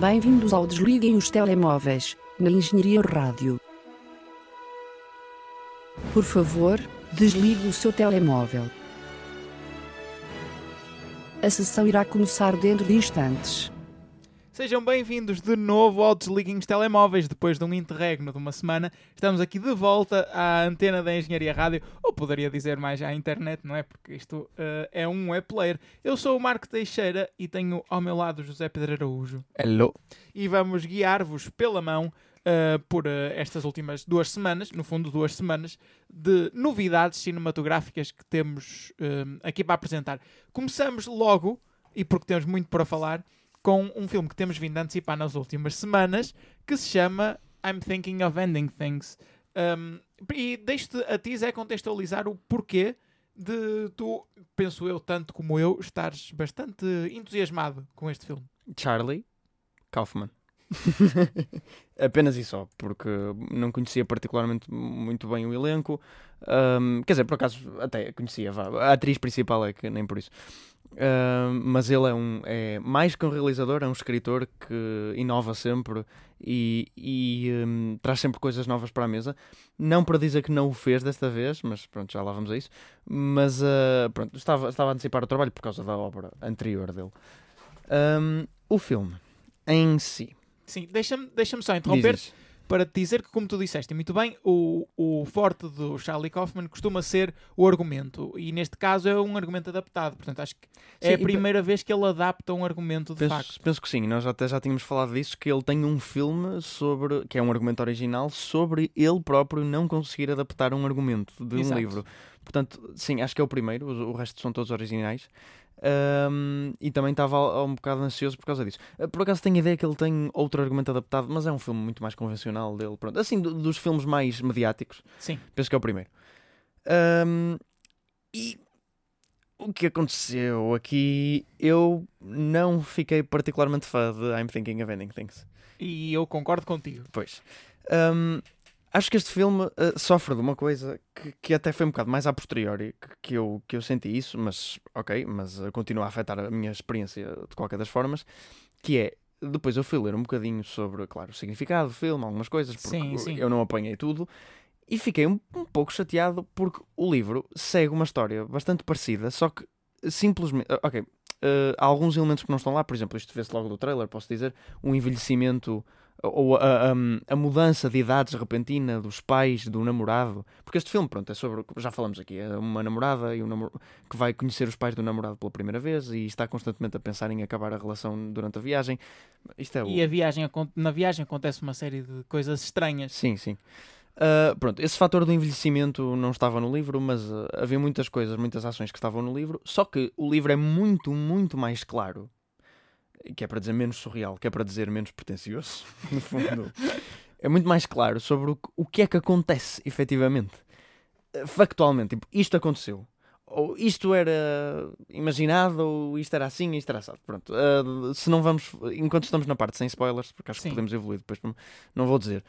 Bem-vindos ao Desliguem os Telemóveis, na Engenharia Rádio. Por favor, desligue o seu telemóvel. A sessão irá começar dentro de instantes. Sejam bem-vindos de novo ao Desliguem os Telemóveis. Depois de um interregno de uma semana, estamos aqui de volta à antena da Engenharia Rádio, ou poderia dizer mais à internet, não é? Porque isto uh, é um web player. Eu sou o Marco Teixeira e tenho ao meu lado José Pedro Araújo. Hello. E vamos guiar-vos pela mão uh, por uh, estas últimas duas semanas, no fundo duas semanas, de novidades cinematográficas que temos aqui para apresentar. Começamos logo, e porque temos muito para falar, com um filme que temos vindo a antecipar nas últimas semanas, que se chama I'm Thinking of Ending Things. Um, e deixo-te a ti, Zé, contextualizar o porquê de tu, penso eu, tanto como eu, estares bastante entusiasmado com este filme. Charlie Kaufman. Apenas e só, porque não conhecia particularmente muito bem o elenco. Um, quer dizer, por acaso até conhecia, vá. a atriz principal é que nem por isso. Uh, mas ele é, um, é mais que um realizador, é um escritor que inova sempre e, e um, traz sempre coisas novas para a mesa. Não para dizer que não o fez desta vez, mas pronto, já lá vamos a isso. Mas uh, pronto, estava, estava a antecipar o trabalho por causa da obra anterior dele. Um, o filme em si. Sim, deixa-me deixa só interromper. Diz para te dizer que, como tu disseste muito bem, o, o forte do Charlie Kaufman costuma ser o argumento. E neste caso é um argumento adaptado. Portanto, acho que é sim, a primeira vez que ele adapta um argumento de penso, facto. Penso que sim. Nós até já tínhamos falado disso, que ele tem um filme sobre, que é um argumento original, sobre ele próprio não conseguir adaptar um argumento de Exato. um livro. Portanto, sim, acho que é o primeiro. O resto são todos originais. Um, e também estava um bocado ansioso por causa disso. Ah, por acaso tenho a ideia que ele tem outro argumento adaptado, mas é um filme muito mais convencional dele. Pronto. Assim, do, dos filmes mais mediáticos, Sim. penso que é o primeiro. Um, e o que aconteceu aqui, eu não fiquei particularmente fã de I'm Thinking of Ending Things. E eu concordo contigo. Pois. Um, Acho que este filme uh, sofre de uma coisa que, que até foi um bocado mais a posteriori que, que, eu, que eu senti isso, mas ok, mas uh, continua a afetar a minha experiência de qualquer das formas, que é, depois eu fui ler um bocadinho sobre, claro, o significado do filme, algumas coisas, porque sim, sim. eu não apanhei tudo, e fiquei um, um pouco chateado porque o livro segue uma história bastante parecida, só que simplesmente, uh, ok, há alguns elementos que não estão lá, por exemplo, isto vê-se logo do trailer, posso dizer, um envelhecimento ou a, a, a, mudança de idades repentina dos pais do namorado, porque este filme, pronto, é sobre, já falamos aqui, é uma namorada e um namor... que vai conhecer os pais do namorado pela primeira vez e está constantemente a pensar em acabar a relação durante a viagem. Isto é o... E a viagem, na viagem acontece uma série de coisas estranhas. Sim, sim. Uh, pronto, esse fator do envelhecimento não estava no livro, mas uh, havia muitas coisas, muitas ações que estavam no livro, só que o livro é muito, muito mais claro que é para dizer menos surreal, que é para dizer menos pretencioso, no fundo, é muito mais claro sobre o, o que é que acontece efetivamente. Eh, factualmente, tipo, isto aconteceu. Ou isto era imaginado, ou isto era assim, isto era assado. Pronto. Uh, se não vamos, enquanto estamos na parte sem spoilers, porque acho Sim. que podemos evoluir depois, não vou dizer.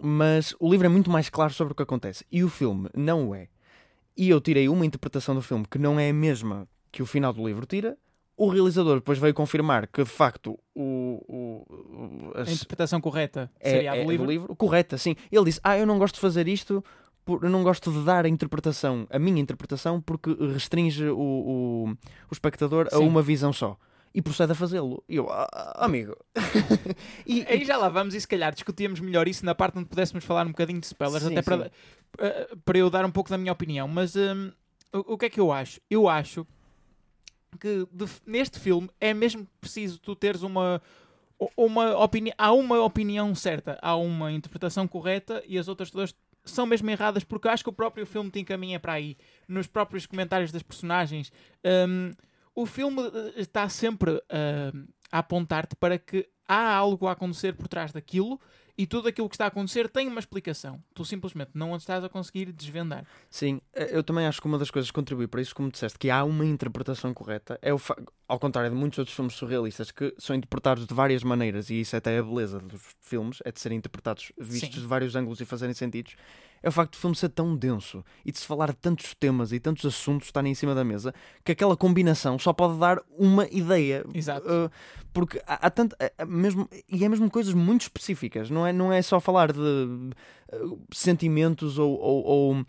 Mas o livro é muito mais claro sobre o que acontece. E o filme não o é. E eu tirei uma interpretação do filme que não é a mesma que o final do livro tira, o realizador depois veio confirmar que de facto o, o, a interpretação correta é, seria é, do, livro? do livro. Correta, sim. Ele disse: Ah, eu não gosto de fazer isto, por, eu não gosto de dar a interpretação, a minha interpretação, porque restringe o, o, o espectador sim. a uma visão só. E procede a fazê-lo. E eu, ah, amigo. e, Aí já lá vamos, e se calhar discutíamos melhor isso na parte onde pudéssemos falar um bocadinho de spoilers, sim, até para, eh, para eu dar um pouco da minha opinião. Mas um, o, o que é que eu acho? Eu acho que de, neste filme é mesmo preciso tu teres uma uma opinião há uma opinião certa há uma interpretação correta e as outras todas são mesmo erradas porque acho que o próprio filme te encaminha para aí nos próprios comentários das personagens. Um, o filme eh, está sempre uh, a apontar-te para que há algo a acontecer por trás daquilo e tudo aquilo que está a acontecer tem uma explicação. Tu simplesmente não estás a conseguir desvendar. Sim, eh, eu também acho que uma das coisas que contribui para isso, como disseste, que há uma interpretação correta, é o fa... ao contrário de muitos outros filmes surrealistas que são interpretados de várias maneiras, e isso até é a beleza dos filmes, é de serem interpretados vistos Sim. de vários ângulos e fazerem sentidos. é o facto do filme ser tão denso e de se falar de tantos temas e tantos assuntos estarem em cima da mesa que aquela combinação só pode dar uma ideia. Exato. Uh, porque há, há tanto. Mesmo, e é mesmo coisas muito específicas, não é, não é só falar de uh, sentimentos ou, ou, ou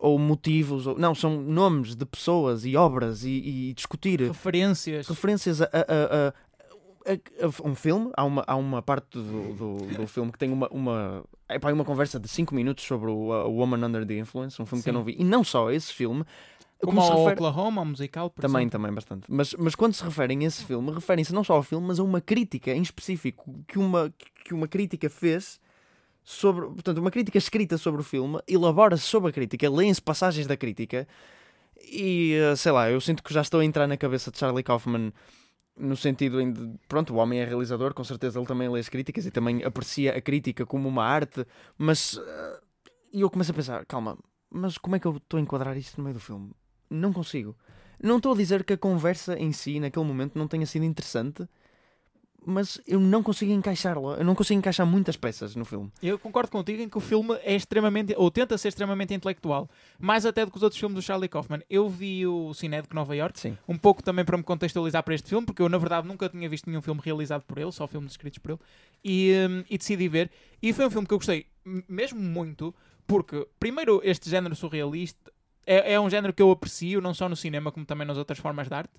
ou motivos, ou, não, são nomes de pessoas e obras e, e discutir referências, referências a, a, a, um filme, há uma, há uma parte do, do, do filme que tem uma, uma, é pá, uma conversa de 5 minutos sobre o a Woman Under the Influence, um filme Sim. que eu não vi. E não só esse filme. Como, como refere... Oklahoma, musical, por Também, exemplo. também, bastante. Mas, mas quando se referem a esse filme, referem-se não só ao filme, mas a uma crítica em específico que uma, que uma crítica fez sobre. Portanto, uma crítica escrita sobre o filme, elabora-se sobre a crítica, leem-se passagens da crítica. E eh, sei lá, eu sinto que já estou a entrar na cabeça de Charlie Kaufman no sentido em de, pronto, o homem é realizador, com certeza ele também lê as críticas e também aprecia a crítica como uma arte, mas uh, e eu começo a pensar, calma, mas como é que eu estou a enquadrar isto no meio do filme? Não consigo. Não estou a dizer que a conversa em si, naquele momento, não tenha sido interessante, mas eu não consigo encaixá-la. Eu não consigo encaixar muitas peças no filme. Eu concordo contigo em que o filme é extremamente, ou tenta ser extremamente intelectual, mais até do que os outros filmes do Charlie Kaufman. Eu vi o Cinedec Nova York, Sim. um pouco também para me contextualizar para este filme, porque eu na verdade nunca tinha visto nenhum filme realizado por ele, só filmes escritos por ele, e, um, e decidi ver. E foi um filme que eu gostei mesmo muito, porque primeiro este género surrealista é, é um género que eu aprecio, não só no cinema, como também nas outras formas de arte.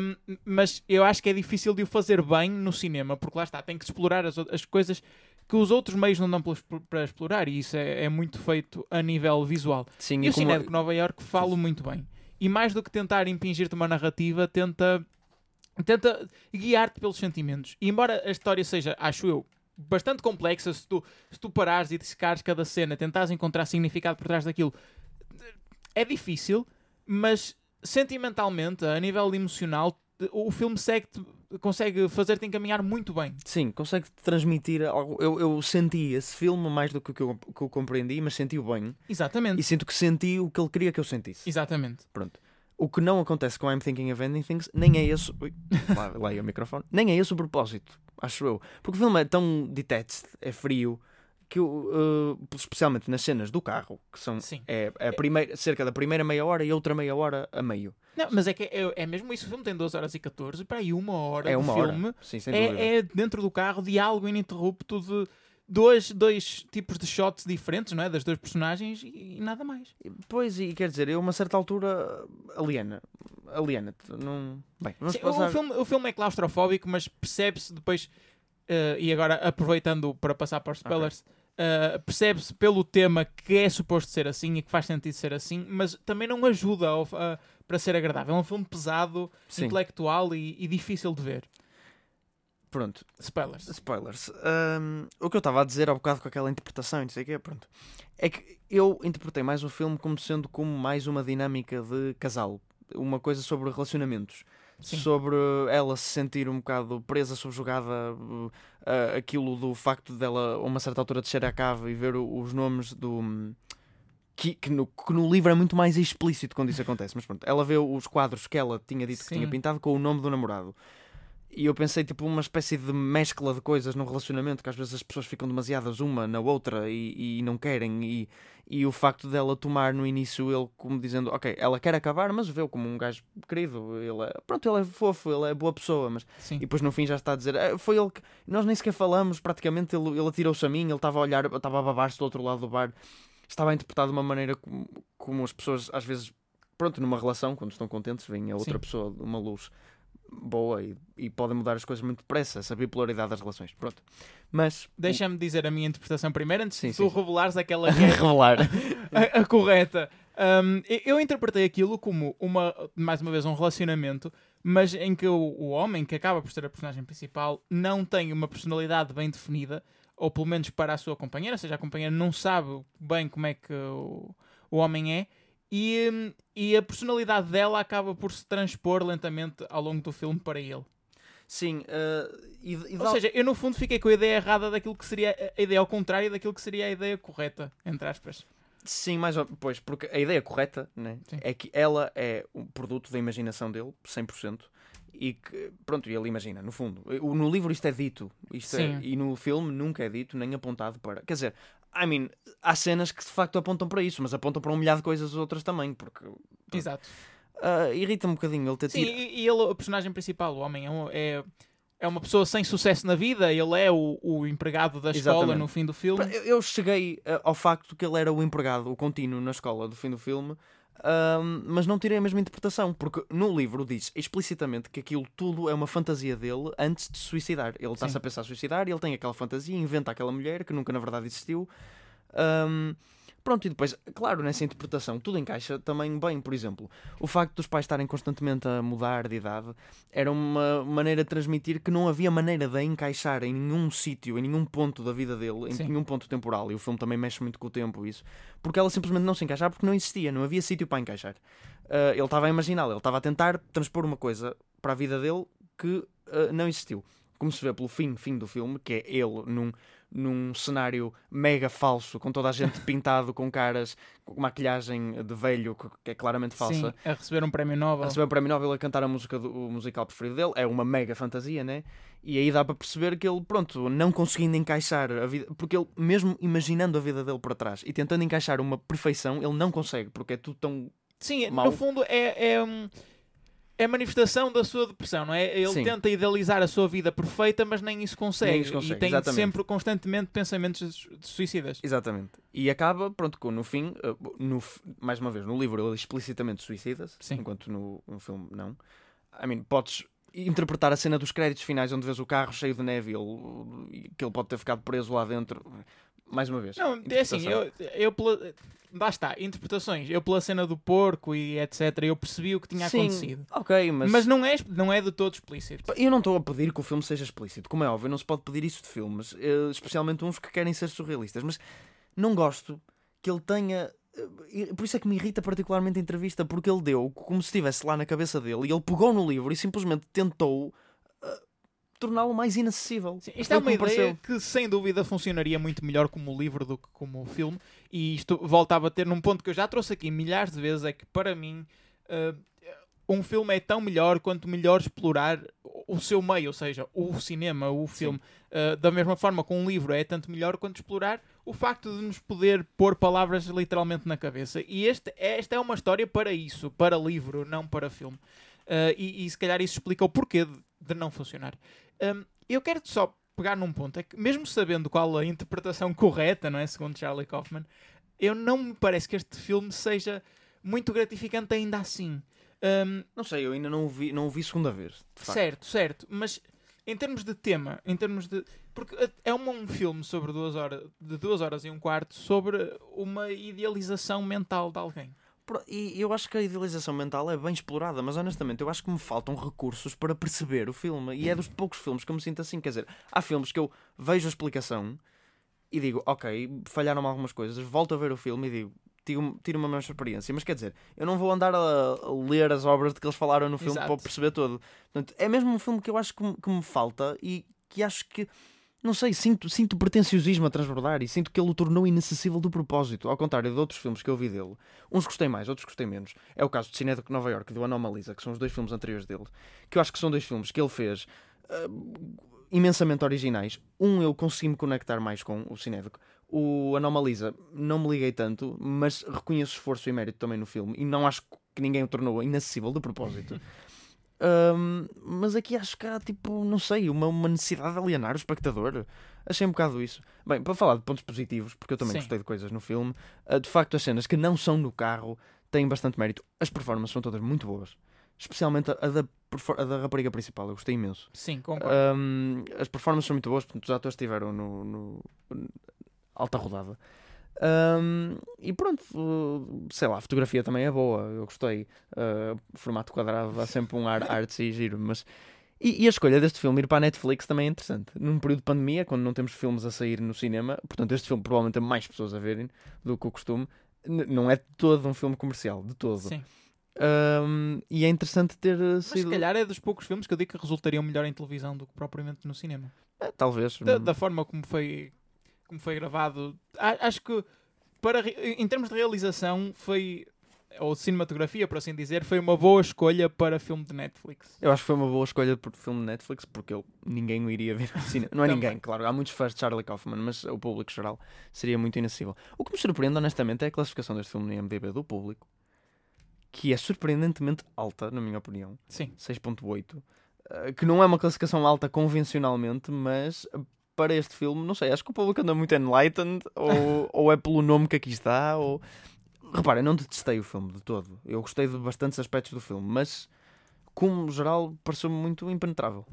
Um, mas eu acho que é difícil de o fazer bem no cinema, porque lá está, tem que explorar as, as coisas que os outros meios não dão para explorar, e isso é, é, muito feito a nível visual. Sim, e, e o como... cinema de Nova York falo muito bem. E mais do que tentar impingir-te uma narrativa, tenta, tenta guiar-te pelos sentimentos. E embora a história seja, acho eu, bastante complexa, se tu, se tu parares e dissecares cada cena, tentares encontrar significado por trás daquilo, é difícil, mas sentimentalmente, a nível emocional, o filme segue consegue fazer-te encaminhar muito bem. Sim, consegue transmitir algo. Eu, eu senti esse filme mais do que que eu, que eu compreendi, mas senti-o bem. Exatamente. E sinto que senti o que ele queria que eu sentisse. Exatamente. Pronto. O que não acontece com I'm Thinking of Ending Things, nem é esse. Ui, lá, lá é o microfone. Nem é esse o propósito, acho eu. Porque o filme é tão detached, é frio, que uh, especialmente nas cenas do carro, que são é, é, a primeira, cerca da primeira meia hora e outra meia hora a meio. Não, mas é que é, é mesmo isso. O filme tem 12 horas e 14, para aí uma hora é uma filme. Sim, é, é, dentro do carro, diálogo ininterrupto de dois, dois tipos de shots diferentes, não é? Das duas personagens e, e nada mais. Pois, e quer dizer, eu a uma certa altura aliena. Aliena, não. Bem, Sim, passar... o, filme, o filme é claustrofóbico, mas percebe-se depois. Uh, e agora aproveitando para passar para os spoilers, okay Uh, percebe-se pelo tema que é suposto ser assim e que faz sentido ser assim, mas também não ajuda ao, uh, para ser agradável. É um filme pesado, Sim. intelectual e, e, difícil de ver. Pronto. Spoilers. Spoilers. Um, o que eu estava a dizer há bocado com aquela interpretação e não sei o quê, pronto. É que eu interpretei mais o filme como sendo como mais uma dinâmica de casal. Uma coisa sobre relacionamentos. Sim. sobre ela se sentir um bocado presa, subjugada, uh, aquilo do facto dela, a uma certa altura, descer à cave e ver os nomes do. Que, que, no, que no livro é muito mais explícito quando isso acontece, mas pronto, ela vê os quadros que ela tinha dito Sim. que tinha pintado com o nome do namorado. E eu pensei, tipo, uma espécie de mescla de coisas num relacionamento que às vezes as pessoas ficam demasiadas uma na outra e, e não querem. E, e o facto dela tomar no início ele como dizendo, ok, ela quer acabar, mas vê-o como um gajo querido. Ele é, pronto, ele é fofo, ele é boa pessoa. Mas, Sim. e depois no fim já está a dizer, ah, foi ele que. Nós nem sequer falamos, praticamente ele, ele atirou-se a mim, ele estava a olhar, estava a babar-se do outro lado do bar. Estava a interpretar de uma maneira como, como as pessoas, às vezes, pronto, numa relação, quando estão contentes, vem a outra Sim. pessoa uma luz boa e, e podem mudar as coisas muito depressa, essa bipolaridade das relações. Pronto. Mas. Deixa-me dizer a minha interpretação primeiro, antes sim, de tu sim. revelares aquela que é Revelar. a, a, correta. Um, eu interpretei aquilo como, uma, mais uma vez, um relacionamento, mas em que o, o homem, que acaba por ser a personagem principal, não tem uma personalidade bem definida, ou pelo menos para a sua companheira, ou seja, a companheira não sabe bem como é que o, o homem é, e, e a personalidade dela acaba por se transpor lentamente ao longo do filme para ele. Sim, uh, e, e ou seja, eu no fundo fiquei com a ideia errada daquilo que seria a ideia ao contrário daquilo que seria a ideia correta, entre aspas. Sim, mais ou pois, porque a ideia correta né, é que ela é um produto da imaginação dele, 100%, e que, pronto, ele imagina, no fundo. No livro isto é dito, isto é, e no filme nunca é dito, nem apontado para. Quer dizer, I mean, há cenas que de facto apontam para isso, mas apontam para um milhar de coisas outras também, porque. Exato. Uh, irrita um bocadinho ele ter Sim, tira... e, ele, o personagem principal, o homem, é, é, é uma pessoa sem sucesso na vida, ele é o, o empregado da escola Exatamente. no fim do filme. Eu, eu cheguei uh, ao facto que ele era o empregado, o contínuo na escola do fim do filme, um, mas não tirei a mesma interpretação, porque no livro diz explicitamente que aquilo tudo é uma fantasia dele antes de se suicidar. Ele está-se a pensar suicidar e ele tem aquela fantasia, inventa aquela mulher que nunca na verdade existiu. Um, Pronto, e depois, claro, nessa interpretação tudo encaixa também bem. Por exemplo, o facto dos pais estarem constantemente a mudar de idade era uma maneira de transmitir que não havia maneira de encaixar em nenhum sítio, em nenhum ponto da vida dele, em Sim. nenhum ponto temporal. E o filme também mexe muito com o tempo, isso. Porque ela simplesmente não se encaixava porque não existia, não havia sítio para encaixar. Uh, ele estava a imaginá-la, ele estava a tentar transpor uma coisa para a vida dele que uh, não existiu. Como se vê pelo fim, fim do filme, que é ele num num cenário mega falso, com toda a gente pintado com caras, com maquilhagem de velho, que é claramente falsa. Sim, a receber um prémio Nobel. A receber um prémio Nobel a cantar a música do o musical preferido dele. É uma mega fantasia, né? E aí dá para perceber que ele, pronto, não conseguindo encaixar a vida, porque ele, mesmo imaginando a vida dele para trás e tentando encaixar uma perfeição, ele não consegue, porque é tudo tão. Sim, mau. no fundo é, é um é manifestação da sua depressão, não é? Ele Sim. tenta idealizar a sua vida perfeita, mas nem isso consegue. Nem isso consegue. E tem Exatamente. sempre constantemente pensamentos de suicidas. Exatamente. E acaba, pronto, com, no fim, eh, no, mais uma vez, no livro ele explicitamente suicida-se, enquanto no, no filme não. I mean, podes interpretar a cena dos créditos finais onde vês o carro cheio de neve e que ele pode ter ficado preso lá dentro. Mais uma vez. Não, é assim, eu, eu pela, lá está, interpretações. Eu pela cena do porco e etc, eu percebi o que tinha Sim, acontecido. Ok, mas... Mas não é, não é de todo explícito. Eu não estou a pedir que o filme seja explícito. Como é óbvio, não se pode pedir isso de filmes. Eh, especialmente uns que querem ser surrealistas. Mas não gosto que ele tenha... Eh, por isso é que me irrita particularmente a entrevista, porque ele deu como se estivesse lá na cabeça dele e ele pegou no livro e simplesmente tentou torná-lo mais inacessível. Sim, isto é uma ideia pareceu. que sem dúvida funcionaria muito melhor como livro do que como filme e isto voltava a ter num ponto que eu já trouxe aqui milhares de vezes é que para mim uh, um filme é tão melhor quanto melhor explorar o seu meio, ou seja, o cinema, o filme. Uh, da mesma forma que um livro é tanto melhor quanto explorar o facto de nos poder pôr palavras literalmente na cabeça. E este, esta é uma história para isso, para livro, não para filme. Uh, e, e, se calhar isso explica o porquê de, de não funcionar. Um, eu quero só pegar num ponto, é que mesmo sabendo qual a interpretação correta, não é? Segundo Charlie Kaufman, eu não me parece que este filme seja muito gratificante ainda assim. Um, não sei, eu ainda não o vi, não o vi segunda vez. Certo, certo, mas em termos de tema, em termos de. Porque é um, um filme sobre duas horas, de duas horas e um quarto sobre uma idealização mental de alguém. E eu acho que a idealização mental é bem explorada, mas honestamente eu acho que me faltam recursos para perceber o filme. E é dos poucos filmes que eu me sinto assim. Quer dizer, há filmes que eu vejo a explicação e digo, ok, falharam algumas coisas, volto a ver o filme e digo, tiro, uma melhor experiência. Mas quer dizer, eu não vou andar a, ler as obras de que eles falaram no filme Exato. para perceber todo. Portanto, é mesmo um filme que eu acho que, que me falta e que acho que não sei, sinto, sinto pretenciosismo a transbordar e sinto que ele o tornou inacessível do propósito, ao contrário de outros filmes que eu vi dele. Uns gostei mais, outros gostei menos. É o caso de Cinedo de Nova York e do Anomalisa, que são os dois filmes anteriores dele, que eu acho que são dois filmes que ele fez uh, imensamente originais. Um eu consegui me conectar mais com o Cinédico. O Anomalisa não me liguei tanto, mas reconheço esforço e mérito também no filme e não acho que ninguém o tornou inacessível de propósito. Um, mas aqui acho que há tipo, não sei, uma, uma necessidade de alienar o espectador. Achei um bocado isso. Bem, para falar de pontos positivos, porque eu também Sim. gostei de coisas no filme, uh, de facto as cenas que não são no carro têm bastante mérito. As performances são todas muito boas. Especialmente a da, a da rapariga principal, eu gostei imenso. Sim, concordo. Um, as performances são muito boas, portanto, os atores estiveram no, no, no alta rodada. Um, e pronto, sei lá, a fotografia também é boa, eu gostei. Uh, formato quadrado dá sempre um ar artsy e giro, mas. E, e, a escolha deste filme ir para a Netflix também é interessante. Num período de pandemia, quando não temos filmes a sair no cinema, portanto, este filme provavelmente tem mais pessoas a verem do que o costume. Não é todo um filme comercial, de todo. Sim. Um, e é interessante ter sido. Mas se calhar é dos poucos filmes que eu digo que resultariam melhor em televisão do que propriamente no cinema. É, talvez. Da, da forma como foi como foi gravado. Acho que para, em termos de realização foi ou cinematografia, por assim dizer, foi uma boa escolha para filme de Netflix. Eu acho que foi uma boa escolha por filme de Netflix porque eu, ninguém o iria ver no cinema. Não é ninguém, claro. Há muitos fãs de Charlie Kaufman, mas o público geral seria muito inacessível. O que me surpreende, honestamente, é a classificação deste filme no IMDb do público, que é surpreendentemente alta, na minha opinião. Sim. 6.8. Eh, que não é uma classificação alta convencionalmente, mas para este filme, não sei, acho que o público anda muito enlightened, ou, ou é pelo nome que aqui está, ou Repara, não detestei o filme de todo. Eu gostei de bastantes aspectos do filme, mas como geral pareceu-me muito impenetrável.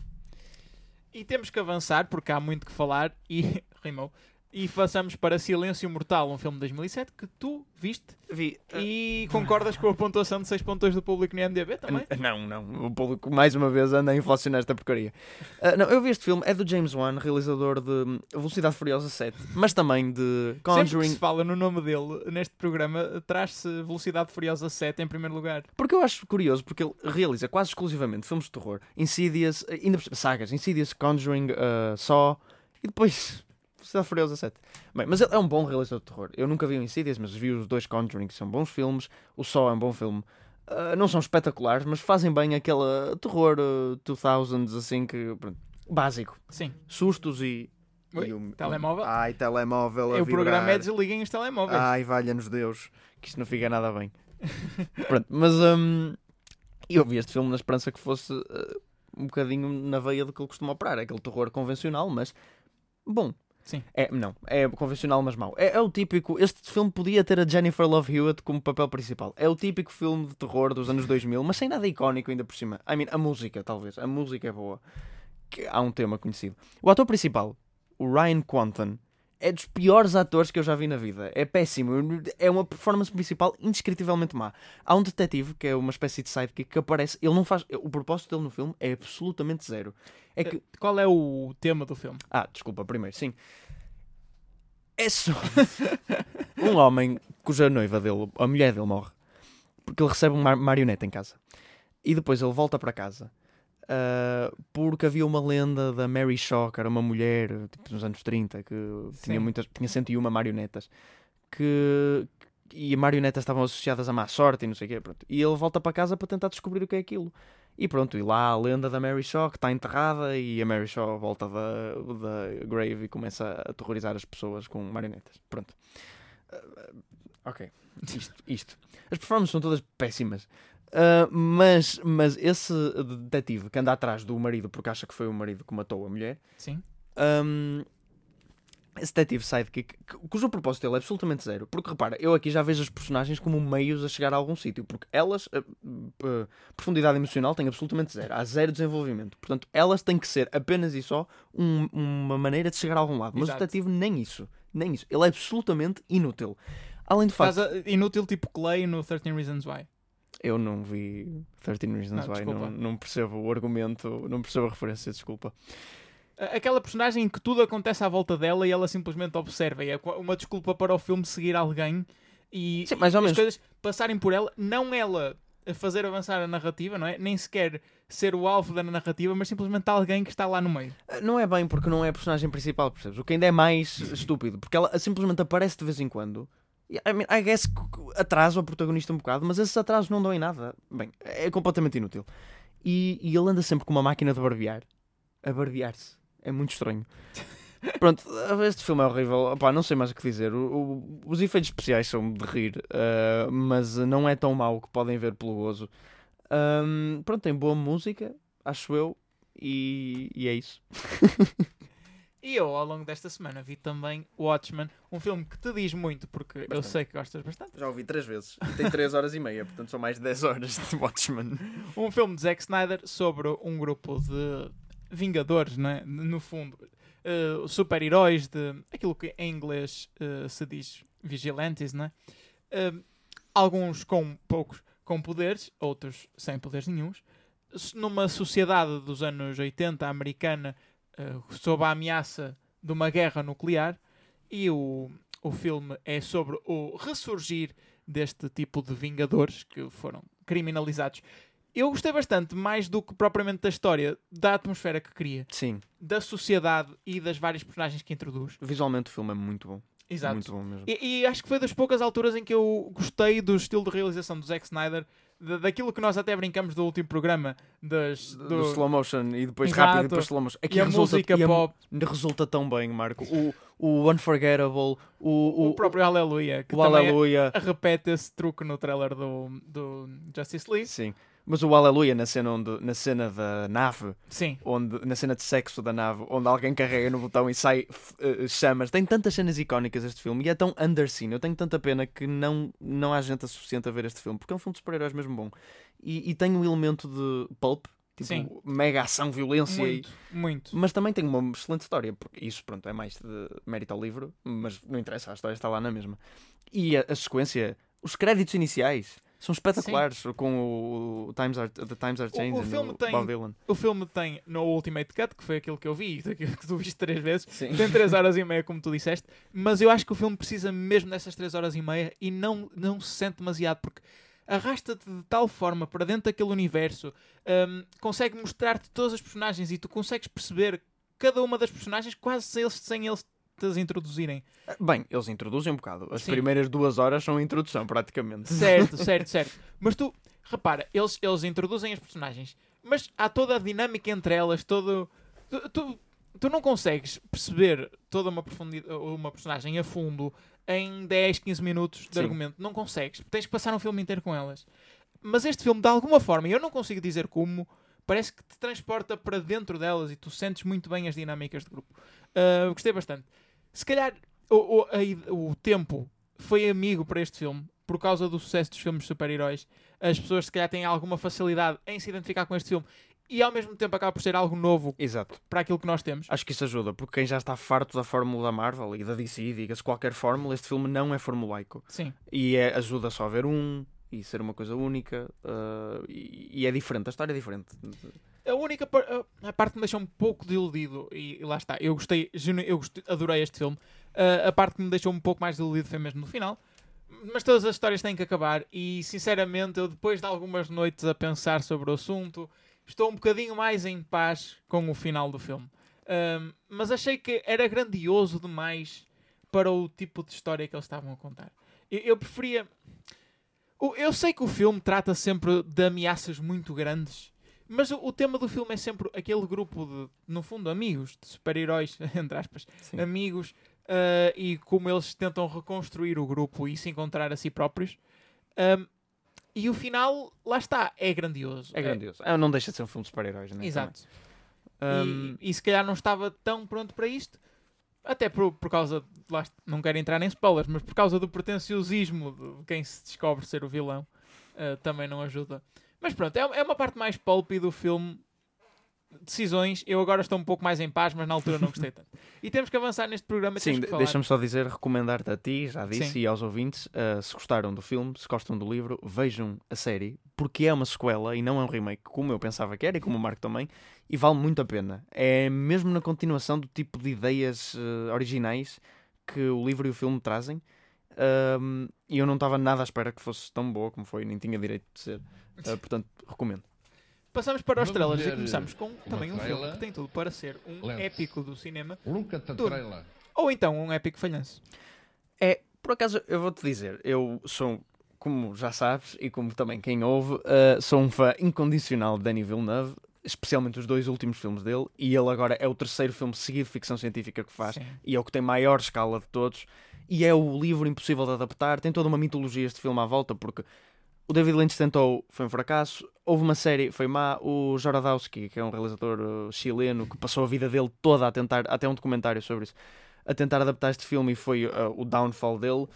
E temos que avançar porque há muito que falar e rimou. E passamos para Silêncio Mortal, um filme de 2007 que tu viste Vi. E concordas com a pontuação de 6 pontos do público no IMDb também? Não, não. O público, mais uma vez, anda a inflacionar esta porcaria. Uh, não, eu vi este filme, é do James Wan, realizador de Velocidade Furiosa 7, mas também de Conjuring. Sempre que se fala no nome dele neste programa, traz-se Velocidade Furiosa 7 em primeiro lugar. Porque eu acho curioso, porque ele realiza quase exclusivamente filmes de terror, Insidious, ainda sagas, Insidious, Conjuring, uh, Saw, e depois Velocidade Furiosa 7. Bem, mas ele é um bom realizador de terror. Eu nunca vi o Insidious, mas vi os dois Conjuring, que são bons filmes. O Sol é um bom filme. Uh, não são espetaculares, mas fazem bem aquele terror uh, 2000s, assim que. Pronto, básico. Sim. Sustos e. Oi, e o, Telemóvel? Ai, telemóvel. o programa é desliguem os telemóveis. Ai, valha-nos Deus, que isto não fica nada bem. Pronto, mas um, eu vi este filme na esperança que fosse uh, um bocadinho na veia do que ele costuma operar, aquele terror convencional, mas bom, Sim. É, não, é convencional, mas mau. É, é, o típico. Este filme podia ter a Jennifer Love Hewitt como papel principal. É o típico filme de terror dos anos 2000, mas sem nada icónico ainda por cima. I mean, a música, talvez. A música é boa. Que há um tema conhecido. O ator principal, o Ryan Quanten, é dos piores atores que eu já vi na vida. É péssimo. É uma performance principal indescritivelmente má. Há um detetive, que é uma espécie de sidekick, que aparece. Ele não faz. O propósito dele no filme é absolutamente zero. É que... Qual é o tema do filme? Ah, desculpa, primeiro, sim. É só um homem cuja noiva dele, a mulher dele, morre porque ele recebe uma marioneta em casa e depois ele volta para casa uh, porque havia uma lenda da Mary Shaw, que era uma mulher tipo, nos anos 30 que tinha, muitas, tinha 101 marionetas que, e marionetas estavam associadas a má sorte e não sei o quê. Pronto. E ele volta para casa para tentar descobrir o que é aquilo. E pronto, e lá a lenda da Mary Shaw que está enterrada e a Mary Shaw volta da, da grave e começa a aterrorizar as pessoas com marionetas. Pronto. Uh, ok. Isto, isto. As performances são todas péssimas. Uh, mas, mas esse detetive que anda atrás do marido porque acha que foi o marido que matou a mulher. Sim. Um, esse detetive sidekick, cujo propósito dele é absolutamente zero. Porque repara, eu aqui já vejo as personagens como meios a chegar a algum sítio. Porque elas, uh, uh, profundidade emocional, têm absolutamente zero. Há zero desenvolvimento. Portanto, elas têm que ser apenas e só um, uma maneira de chegar a algum lado. Mas Exato. o detetive, nem isso. Nem isso. Ele é absolutamente inútil. Além de facto. inútil tipo Clay no 13 Reasons Why. Eu não vi 13 Reasons não, Why, não, não percebo o argumento, não percebo a referência, desculpa aquela personagem em que tudo acontece à volta dela e ela simplesmente observa. E é uma desculpa para o filme seguir alguém e, Sim, mais ou as menos. coisas passarem por ela, não ela fazer avançar a narrativa, não é? Nem sequer ser o alvo da narrativa, mas simplesmente alguém que está lá no meio. Ah, não é bem porque não é a personagem principal, percebes? O que ainda é mais estúpido, porque ela simplesmente aparece de vez em quando. I, mean, I guess atrasa o protagonista um bocado, mas esses atrasos não dão em nada. Bem, é completamente inútil. E, e ele anda sempre com uma máquina de barbear a barbear-se. É muito estranho. Pronto, este filme é horrível. Opá, não sei mais o que dizer. O, o, os efeitos especiais são de rir, uh, mas não é tão mau que podem ver pelo gozo. Um, pronto, tem boa música, acho eu, e, e é isso. e eu, ao longo desta semana, vi também Watchmen, um filme que te diz muito, porque bastante. eu sei que gostas bastante. Já ouvi três vezes. Tem três horas e meia, portanto são mais de 10 horas de Watchmen. Um filme de Zack Snyder sobre um grupo de Vingadores, né? no fundo, uh, super-heróis de aquilo que em inglês uh, se diz vigilantes, né? Uh, alguns com poucos com poderes, outros sem poderes nenhums. Numa sociedade dos anos 80 americana, sob a ameaça de uma guerra nuclear, e o, o filme é sobre o ressurgir deste tipo de Vingadores que foram criminalizados eu gostei bastante, mais do que propriamente da história, da atmosfera que cria. Sim. Da sociedade e das várias personagens que introduz. Visualmente o filme é muito bom. Exato. Muito bom mesmo. E, e, acho que foi das poucas alturas em que eu gostei do estilo de realização do Zack Snyder, de, daquilo que nós até brincamos do último programa, das, do, do slow motion e depois Exato. rápido e depois slow motion. e a música e a- pop, resulta tão bem, Marco. O, o Unforgettable, o, o, próprio Aleluia, que o também Aleluia. repete esse truque no trailer do, do Justice League. Sim. Mas o Aleluia na cena, onde, na cena da nave, Sim, onde, na cena de sexo da nave, onde alguém carrega no botão e sai eh, chamas. Tem tantas cenas icónicas este filme e é tão underseen. Eu tenho tanta pena que não, não há gente a suficiente a ver este filme, porque é um filme de super-heróis mesmo bom. E, e tem um elemento de pulp, tipo Sim. mega ação, violência e, muito, muito. Mas também tem uma excelente história, porque isso, pronto, é mais de mérito ao livro, mas não interessa, a história está lá na mesma. E a, a sequência, os créditos iniciais são espetaculares, com o Times Are, The Times Are O- o Changing, filme o tem- Bob Dylan. O filme tem no Ultimate Cut, que foi aquilo que eu vi, que tu viste três vezes, Sim. tem 3 horas e meia, como tu disseste, mas eu acho que o filme precisa mesmo dessas 3 horas e meia e não, não se sente demasiado, porque arrasta-te de tal forma para dentro daquele universo, hum, consegue mostrar-te todas as personagens e tu consegues perceber cada uma das personagens quase sem eles, sem eles as introduzirem. Bem, eles introduzem um bocado. As Sim. primeiras duas horas são introdução, praticamente. Certo, certo, certo. Mas tu, repara, eles, eles introduzem as personagens, mas há toda a dinâmica entre elas, todo. Tu, tu, tu não consegues perceber toda uma, profundidade, uma personagem a fundo em 10, 15 minutos de Sim. argumento. Não consegues. Tens que passar um filme inteiro com elas. Mas este filme, de alguma forma, e eu não consigo dizer como, parece que te transporta para dentro delas e tu sentes muito bem as dinâmicas de grupo. Ah, gostei bastante. Se calhar o, o, a o tempo foi amigo para este filme por causa do sucesso dos filmes de super-heróis. As pessoas, se calhar, têm alguma facilidade em se identificar com este filme e ao mesmo tempo acaba por ser algo novo Exato. para aquilo que nós temos. Acho que isso ajuda, porque quem já está farto da fórmula da Marvel e da DC, diga-se qualquer fórmula, este filme não é formulaico. Sim, E é, ajuda só a ver um e ser uma coisa única uh, e, e é diferente, a história é diferente. A única par- a- parte que me deixou um pouco desiludido, e, e lá está, eu gostei, eu gostei- adorei este filme. Ah, a parte que me deixou um pouco mais desiludido foi mesmo no final. Mas todas as histórias têm que acabar, e sinceramente, eu depois de algumas noites a pensar sobre o assunto, estou um bocadinho mais em paz com o final do filme. Mas achei que era grandioso demais para o tipo de história que eles estavam a contar. Eu, eu preferia. Eu sei que o filme trata sempre de ameaças muito grandes, mas o, o tema do filme é sempre aquele grupo de, no fundo, amigos, de super-heróis, entre aspas, Sim. amigos, ah, e como eles tentam reconstruir o grupo e se encontrar a si próprios. Ahm, e o final, lá está, é grandioso. É grandioso. Ah, não deixa de ser um filme de super-heróis, né? Exato. Também. E- Um, E, se calhar não estava tão pronto para isto. Até por, por causa, de- lá não quero entrar em spoilers, mas por causa do pretenciosismo de quem se descobre ser o vilão, ah, também não ajuda. Mas pronto, é, é uma parte mais pulp do filme. Decisões, eu agora estou um pouco mais em paz, mas na altura não gostei tanto. E temos que avançar neste programa. Sim, deixa-me só dizer, recomendar-te a ti, já disse, Sim. e aos ouvintes, uh, se gostaram do filme, se gostam do livro, vejam a série, porque é uma sequela e não é um remake, como eu pensava que era e como o Marco também, e vale muito a pena. É mesmo na continuação do tipo de ideias uh, originais que o livro e o filme trazem, um, e eu não estava nada à espera que fosse tão boa como foi, nem tinha direito de ser. Uh, portanto, recomendo. Passamos para os trailers e começamos com também um filme que tem tudo para ser um épico do cinema the Tudo. trailer. ou então um épico falhanço. É, por acaso, eu vou-te dizer, eu sou, como já sabes, e como também quem ouve, uh, sou um fã incondicional de Danny Villeneuve, especialmente os dois últimos filmes dele, e ele agora é o terceiro filme seguido de ficção científica que faz, Sim. e é o que tem maior escala de todos, e é o livro impossível de adaptar, tem toda uma mitologia este filme à volta, porque o David Lynch tentou, foi um fracasso, houve uma série, foi má, o Jorodowski, que é um realizador uh, chileno, que passou a vida dele toda a tentar, até um documentário sobre isso, a tentar adaptar este filme e foi uh, o downfall dele.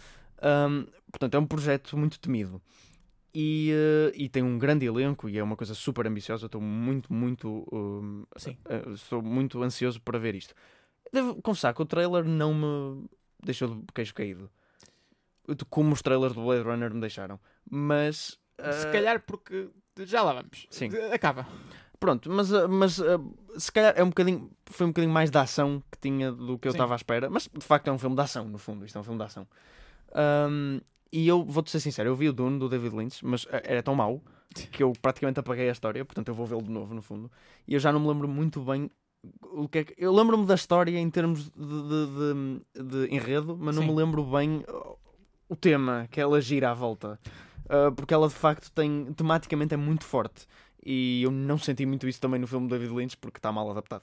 Um, portanto, é um projeto muito temido. E, uh, e tem um grande elenco e é uma coisa super ambiciosa. Estou muito, muito. Sim. uh, estou muito ansioso para ver isto. Devo confessar que o trailer não me deixou de queixo caído. Como os trailers do Blade Runner me deixaram. Mas. Se uh, calhar porque já lá vamos. Sim. Acaba. Pronto, mas, uh, mas uh, se calhar é um bocadinho, foi um bocadinho mais de ação que tinha do que eu estava à espera, mas de facto é um filme de ação, no fundo, isto é um filme de ação. Um, e eu vou-te ser sincero, eu vi o Dune do David Lynch, mas uh, era tão mau que eu praticamente apaguei a história, portanto eu vou vê-lo de novo, no fundo. E eu já não me lembro muito bem o que é que... Eu lembro-me da história em termos de, de, de, de enredo, mas não Sim. me lembro bem o tema que ela gira à volta. Uh, porque ela de facto tem tematicamente é muito forte e eu não senti muito isso também no filme do David Lynch porque está mal adaptado.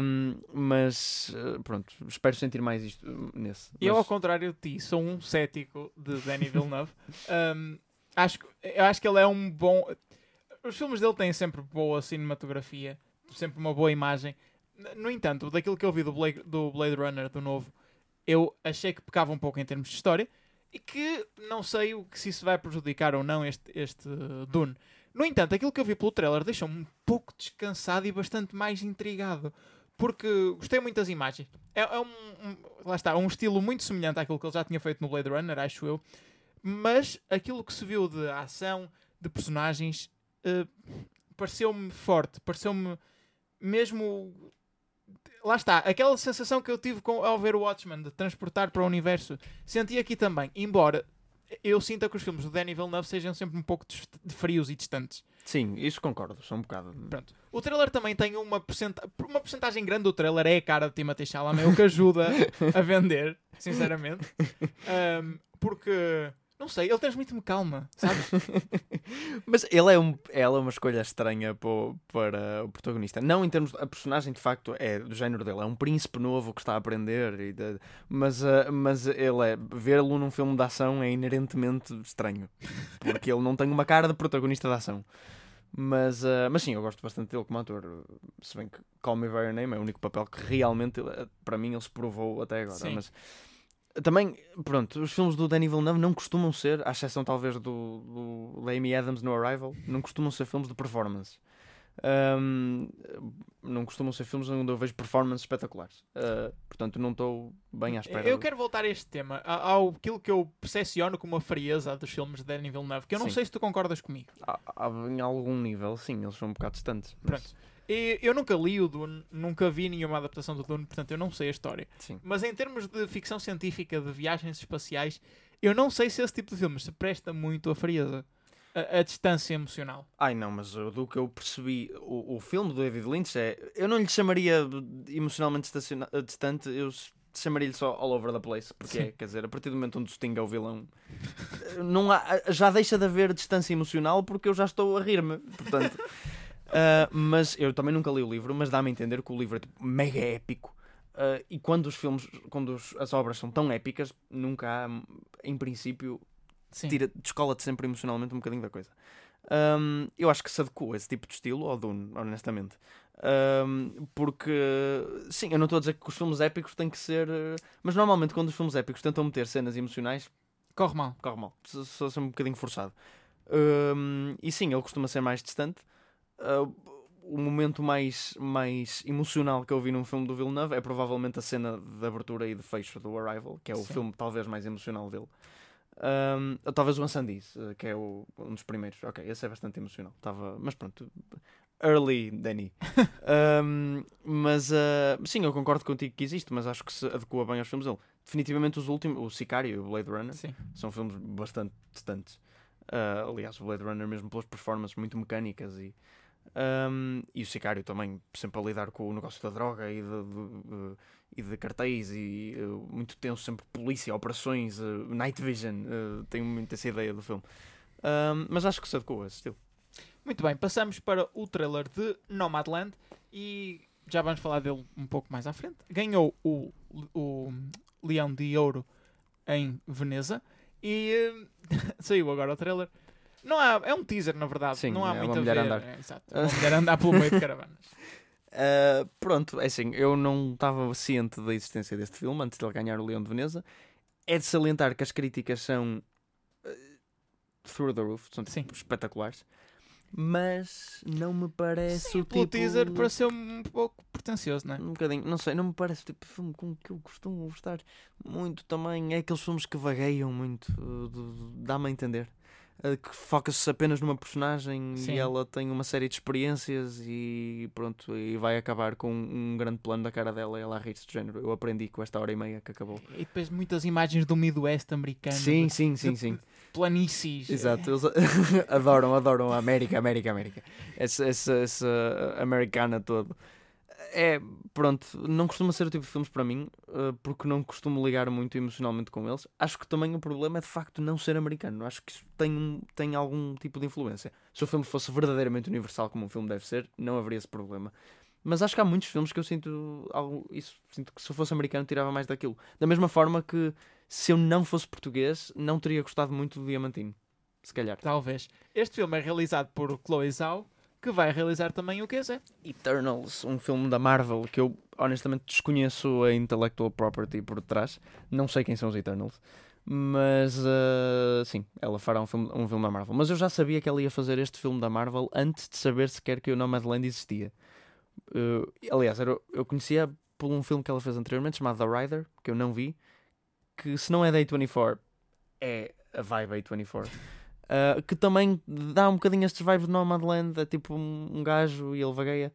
Um, mas uh, pronto, espero sentir mais isto nesse. Eu, ao contrário de ti, sou um cético de Danny Villeneuve. um, acho, eu acho que ele é um bom. Os filmes dele têm sempre boa cinematografia, sempre uma boa imagem. No entanto, daquilo que eu vi do Blade, do Blade Runner, do novo, eu achei que pecava um pouco em termos de história e que não sei o que se isso vai prejudicar ou não este, este Dune. No entanto, aquilo que eu vi pelo trailer deixou-me um pouco descansado e bastante mais intrigado. Porque gostei muito das imagens. É, é um, um, Lá está, um estilo muito semelhante àquilo que ele já tinha feito no Blade Runner, acho eu. Mas aquilo que se viu de ação, de personagens, uh, pareceu-me forte. Pareceu-me mesmo lá está, aquela sensação que eu tive com, ao ver o Watchmen de transportar para o universo, senti aqui também, embora eu sinta que os filmes do Danny Villeneuve sejam sempre um pouco de frios e distantes. Sim, isso concordo, só um bocado. Pronto. O trailer também tem uma porcentagem, uma porcentagem grande do trailer é a cara de Timothée Chalamet, o que ajuda a vender, sinceramente. Um, porque não sei, ele transmite-me calma, sabes? Mas ele é, um, ela é uma escolha estranha para, para o protagonista. Não em termos. A personagem, de facto, é do género dele. É um príncipe novo que está a aprender. De, mas, uh, mas ele é. Vê-lo num filme de ação é inerentemente estranho. Porque ele não tem uma cara de protagonista de ação. Mas, uh, mas sim, eu gosto bastante dele como ator. Se bem que Call Me By Your Name é o único papel que realmente, para mim, ele se provou até agora. Sim. Mas também, pronto, os filmes do Danny Villeneuve não costumam ser, à exceção talvez do, do Amy Adams no Arrival, não costumam ser filmes de performance. Um, não costumam ser filmes onde eu vejo performances espetaculares. Uh, portanto, não estou bem à espera. Eu quero voltar a este tema, ao aquilo que eu percepciono como a frieza dos filmes de Danny Villeneuve, que eu não sim. sei se tu concordas comigo. Há, há, em algum nível, sim, eles são um bocado distantes. Mas... Pronto. Eu nunca li o Dune, nunca vi nenhuma adaptação do Dune, portanto eu não sei a história. Sim. Mas em termos de ficção científica, de viagens espaciais, eu não sei se esse tipo de filmes se presta muito a frieza. A, a, distância emocional. Ai não, mas do que eu percebi, o, o filme do David Lynch é. Eu não lhe chamaria emocionalmente distante, eu chamaria-lhe só all over the place, porque é, quer dizer, a partir do momento onde o Sting é o vilão, não há, já deixa de haver distância emocional porque eu já estou a rir-me. Portanto. Uh, mas eu também nunca li o livro, mas dá-me a entender que o livro é tipo, mega épico. Uh, e quando os filmes, quando os, as obras são tão épicas, nunca há, em princípio, tira, descola-te sempre emocionalmente um bocadinho da coisa. Um, eu acho que se adequa esse tipo de estilo ao Dune, honestamente. Um, porque, sim, eu não estou a dizer que os filmes épicos têm que ser. Mas normalmente, quando os filmes épicos tentam meter cenas emocionais, corre mal. Corre mal. Só ser um bocadinho forçado. Um, e sim, ele costuma ser mais distante uh, o momento mais, mais emocional que eu vi num filme do Villeneuve é provavelmente a cena de abertura e de fecho do Arrival, que é o Sim. filme talvez mais emocional dele. Um, talvez o Ansandis, ah, que é o, um dos primeiros. Ok, esse é bastante emocional. Tava, mas pronto, early Danny. um, mas uh, sim, eu concordo contigo que existe, mas acho que se adequa bem aos filmes dele. Definitivamente os últimos, o Sicário e o Blade Runner, sim. são filmes bastante distantes. Uh, aliás, o Blade Runner, mesmo pelas performances muito mecânicas e um, e o Sicário também, sempre a lidar com o negócio da droga e de, de, e de cartéis e uh, muito tenso, sempre polícia, operações, uh, night vision. Uh, tenho muito essa ideia do filme. Um, mas acho que se adequou a esse estilo. Muito bem, passamos para o trailer de Nomadland e já vamos falar dele um pouco mais à frente. Ganhou o, o Leão de Ouro em Veneza e saiu agora o trailer. Não há, é um teaser, na verdade. Sim, não há é muito uma mulher a andar. É, exato. Uma mulher a andar pelo meio de caravanas. Uh, pronto, é assim, eu não estava ciente da existência deste filme antes de ele ganhar o Leão de Veneza. É de salientar que as críticas são uh, through the roof, são tipo, espetaculares. Mas não me parece Sim, o tipo... teaser pareceu um pouco pretencioso, não é? Um bocadinho, não sei, não me parece o tipo de filme com que eu costumo gostar muito também. É aqueles filmes que vagueiam muito, uh, dá-me a entender. Eh, que foca-se apenas numa personagem Sim. e ela tem uma série de experiências e pronto, e vai acabar com um grande plano da cara dela e ela ri-se do género. Eu aprendi com esta hora e meia que acabou. E depois muitas imagens do Midwest americano. Sim, de, sim, sim, sim. Planícies. Exato, eles adoram, adoram a América, América, América. Essa, essa, essa americana toda. É, pronto, não costuma ser o tipo de filmes para mim, uh, porque não costumo ligar muito emocionalmente com eles. Acho que também o problema é de facto não ser americano. Acho que isso tem, tem algum tipo de influência. Se o filme fosse verdadeiramente universal, como um filme deve ser, não haveria esse problema. Mas acho que há muitos filmes que eu sinto algo, isso. Sinto que se eu fosse americano tirava mais daquilo. Da mesma forma que se eu não fosse português, não teria gostado muito do Diamantino. Se calhar. Talvez. Este filme é realizado por Chloe Zhao que vai realizar também o que é Eternals, um filme da Marvel que eu honestamente desconheço a intellectual property por trás. Não sei quem são os Eternals. Mas uh, sim, ela fará um filme, um filme da Marvel. Mas eu já sabia que ela ia fazer este filme da Marvel antes de saber sequer que o Nomadland existia. Uh, aliás, eu, eu conhecia por um filme que ela fez anteriormente chamado The Rider, que eu não vi. Que se não é da A24, é a vibe A24. Uh, que também dá um bocadinho estes vibes de Nomadland, é tipo um, um gajo e ele vagueia,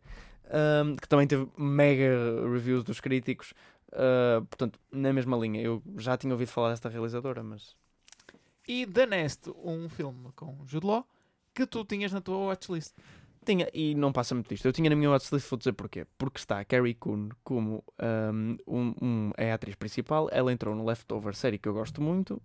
uh, que também teve mega reviews dos críticos, uh, portanto, na mesma linha. Eu já tinha ouvido falar desta realizadora, mas. E The Nest, um filme com Jude Law, que tu tinhas na tua watchlist. Tinha, e não passa muito disto. Eu tinha na minha watchlist, vou dizer porquê. Porque está a Carrie Coon como um, um, é a atriz principal. Ela entrou no Leftover, série que eu gosto muito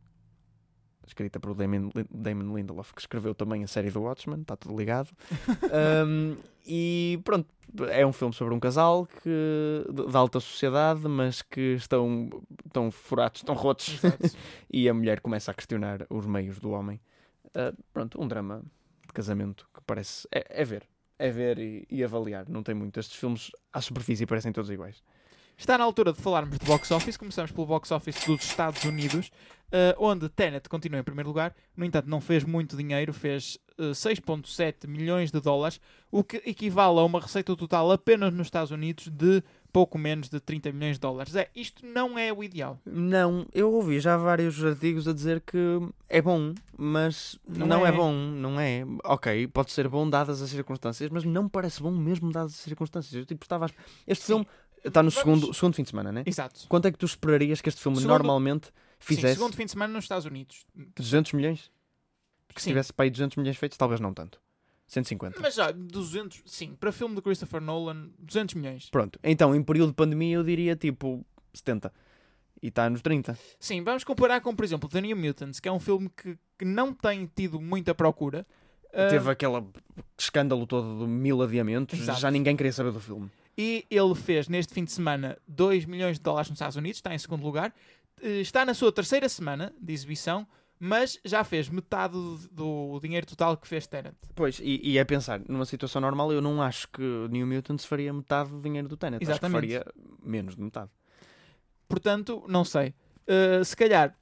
escrita por Damon, Damon Lindelof, que escreveu também a série do Watchmen, está tudo ligado. um, e pronto, é um filme sobre um casal que, da alta sociedade, mas que estão, estão furados, estão rotos, e a mulher começa a questionar os meios do homem. Uh, pronto, um drama de casamento que parece. É, é ver, é ver e, e avaliar. Não tem muito. Estes filmes à superfície parecem todos iguais. Está na altura de falarmos de box office. Começamos pelo box office dos Estados Unidos, uh, onde Tenet continua em primeiro lugar. No entanto, não fez muito dinheiro, fez uh, eh, 6,7 milhões de dólares, o que equivale a uma receita total apenas nos Estados Unidos de pouco menos de 30 milhões de dólares. É, isto não é o ideal. Não, eu ouvi já vários artigos a dizer que é bom, mas não, não é. é. bom, não é. Ok, pode ser bom dadas as circunstâncias, mas não parece bom mesmo dadas as circunstâncias. Eu tipo, estava. Este Sim. filme Está no segundo, segundo fim de semana, né? Exato. Quanto é que tu esperarias que este filme segundo, normalmente fizesse? Sim, segundo fim de semana nos Estados Unidos. 200 milhões? Porque se tivesse para aí 200 milhões feitos, talvez não tanto. 150. Mas já, 200, sim, para filme de Christopher Nolan, 200 milhões. Pronto, então em período de pandemia eu diria tipo 70. E está nos 30. Sim, vamos comparar com, por exemplo, The New Mutants, que é um filme que, que não tem tido muita procura. Teve uh... aquele escândalo todo de mil adiamentos, Exato. já ninguém queria saber do filme. E ele fez neste fim de semana 2 milhões de dólares nos Estados Unidos, está em segundo lugar. Eh, está na sua terceira semana de exibição, mas já fez metade do, dinheiro total que fez Tenant. Pois, e, e é pensar, numa situação normal, eu não acho que New Mutants faria metade do dinheiro do Tenant. Exatamente. Acho que faria menos de metade. Portanto, não sei. Uh, se calhar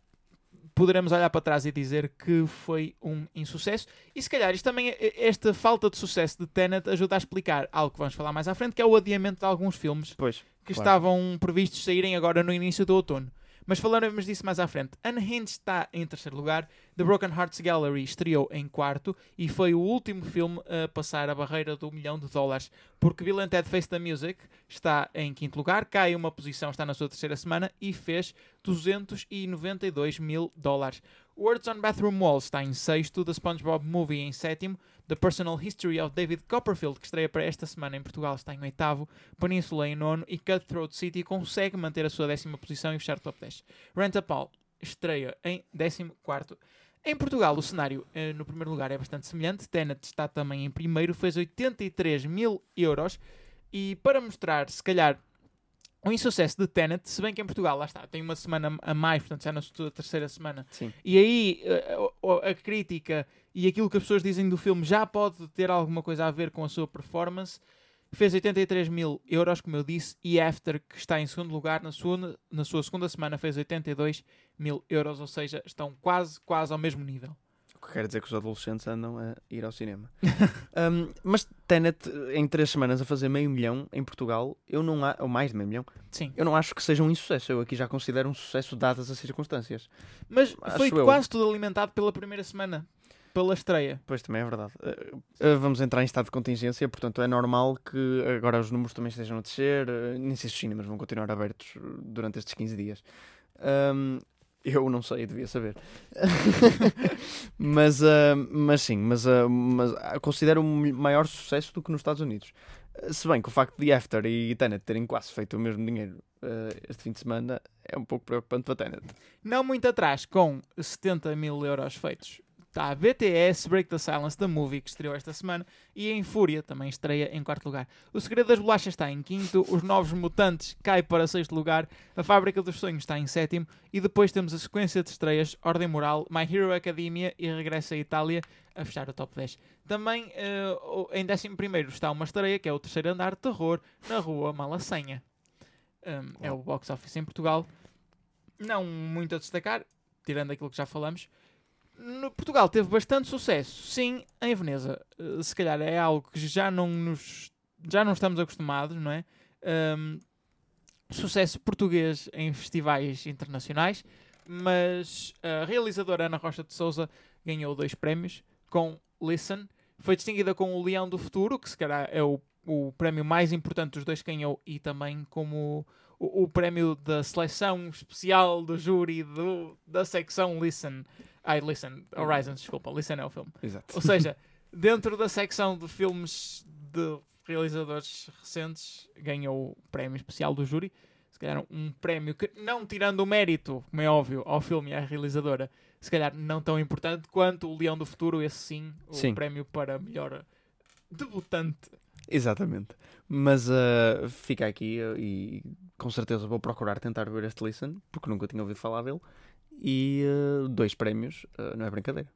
poderemos olhar para trás e dizer que foi um insucesso. E se calhar isto também, esta falta de sucesso de Tenet ajuda a explicar algo que vamos falar mais à frente, que é o adiamento de alguns filmes pois, que claro. estavam previstos saírem agora no início do outono mas falaremos disso mais à frente. Unhinged está em terceiro lugar, The Broken Hearts Gallery estreou em quarto e foi o último filme a passar a barreira do milhão de dólares, porque Bill and Ted Face the Music está em quinto lugar, cai uma posição, está na sua terceira semana e fez 292 mil dólares. Words on Bathroom Walls está em sexto, The SpongeBob Movie em sétimo, The Personal History of David Copperfield, que estreia para esta semana em Portugal, está em oitavo, Península em nono e Cutthroat City consegue manter a sua décima posição e fechar top 10. Rent a Paul estreia em décimo quarto. Em Portugal, o cenário eh, no primeiro lugar é bastante semelhante. Tenet está também em primeiro, fez 83 mil euros. E para mostrar, se calhar, o insucesso de Tenet, se bem que em Portugal, lá está, tem uma semana a mais, portanto já na sua terceira semana. Sim. E aí a, a, a crítica e aquilo que as pessoas dizem do filme já pode ter alguma coisa a ver com a sua performance. Fez 83 mil euros, como eu disse, e After, que está em segundo lugar, na sua, na sua segunda semana fez 82 mil euros, ou seja, estão quase, quase ao mesmo nível. O que quer dizer que os adolescentes andam a ir ao cinema. um, mas Tenet, em três semanas, a fazer meio milhão em Portugal, eu não há, ou mais de meio milhão, Sim. eu não acho que seja um insucesso. Eu aqui já considero um sucesso dadas as circunstâncias. Mas acho foi eu. quase tudo alimentado pela primeira semana pela estreia. Pois também é verdade. Uh, vamos entrar em estado de contingência, portanto é normal que agora os números também estejam a descer. Uh, nem sei se os cinemas vão continuar abertos durante estes 15 dias. Um, Eu não sei, devia saber. mas, uh, mas sim, mas, uh, mas considero um maior sucesso do que nos Estados Unidos. Se bem que o facto de After e Tenet terem quase feito o mesmo dinheiro uh, este fim de semana é um pouco preocupante para Tenet. Não muito atrás, com 70 mil euros feitos. Está a BTS Break the Silence da Movie, que estreou esta semana, e em Fúria também estreia em quarto lugar. O Segredo das Bolachas está em quinto, Os Novos Mutantes cai para sexto lugar, A Fábrica dos Sonhos está em sétimo, e depois temos a sequência de estreias Ordem Moral, My Hero Academia e Regresso à Itália a fechar o top 10. Também uh, em décimo primeiro está uma estreia, que é o terceiro andar de terror, na rua Malacenha. Um, é o box office em Portugal. Não muito a destacar, tirando aquilo que já falamos no Portugal teve bastante sucesso, sim, em Veneza. Uh, se calhar é algo que já não nos já não estamos acostumados, não é? Um, sucesso português em festivais internacionais, mas a realizadora Ana Rocha de Souza ganhou dois prémios com Listen. Foi distinguida com o Leão do Futuro, que se calhar é o, o prémio mais importante dos dois que ganhou, e também como o, o prémio da seleção especial do júri do, da secção Listen Ai, Listen, Horizons, desculpa, Listen é o filme. Exato. Ou seja, dentro da secção de filmes de realizadores recentes, ganhou o prémio especial do júri. Se calhar um prémio que, não tirando o mérito, como é óbvio, ao filme e à realizadora, se calhar não tão importante quanto o Leão do Futuro, esse sim, o sim. prémio para melhor debutante. Exatamente. Mas uh, fica aqui uh, e com certeza vou procurar tentar ver este Listen, porque nunca tinha ouvido falar dele e uh, dois prémios, uh, não é brincadeira.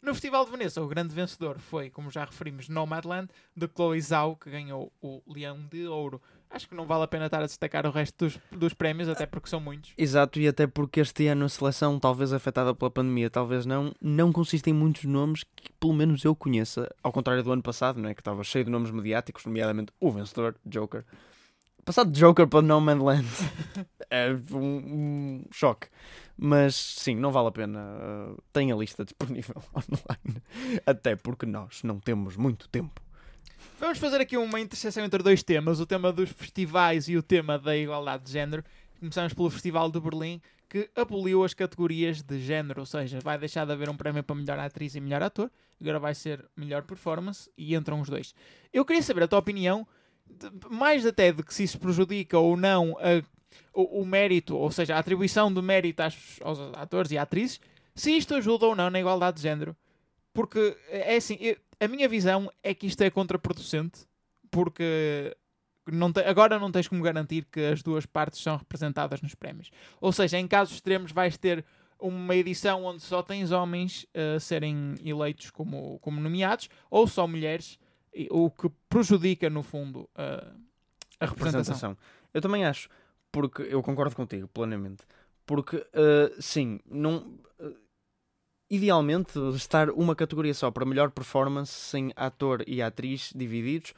No Festival de Veneza, o grande vencedor foi, como já referimos, Nomadland, de Chloe Zhao, que ganhou o Leão de Ouro. Acho que não vale a pena estar a destacar o resto dos, dos prémios, até porque são muitos. Exato, e até porque este ano a seleção, talvez afetada pela pandemia, talvez não, não consiste em muitos nomes que pelo menos eu conheça, ao contrário do ano passado, não é? que estava cheio de nomes mediáticos, nomeadamente o vencedor, Joker. Passado de Joker para No Man's Land é um, um, choque. Mas sim, não vale a pena. Uh, tem a lista disponível online. Até porque nós não temos muito tempo. Vamos fazer aqui uma interseção entre dois temas: o tema dos festivais e o tema da igualdade de género. Começamos pelo Festival de Berlim, que aboliu as categorias de género, ou seja, vai deixar de haver um prémio para melhor atriz e melhor ator, agora vai ser melhor performance e entram os dois. Eu queria saber a tua opinião mais até de que se isso prejudica ou não a, o, o, mérito, ou seja, a atribuição de mérito aos, aos atores e atrizes, se isto ajuda ou não na igualdade de género. Porque é assim, eu, a minha visão é que isto é contraproducente, porque não te, agora não tens como garantir que as duas partes são representadas nos prémios. Ou seja, em casos extremos vais ter uma edição onde só tens homens a uh, serem eleitos como, como nomeados, ou só mulheres o que prejudica, no fundo, a, a representação. Eu também acho, porque eu concordo contigo plenamente. Porque, uh, sim, não. Uh, idealmente, estar uma categoria só para melhor performance, sem ator e atriz divididos,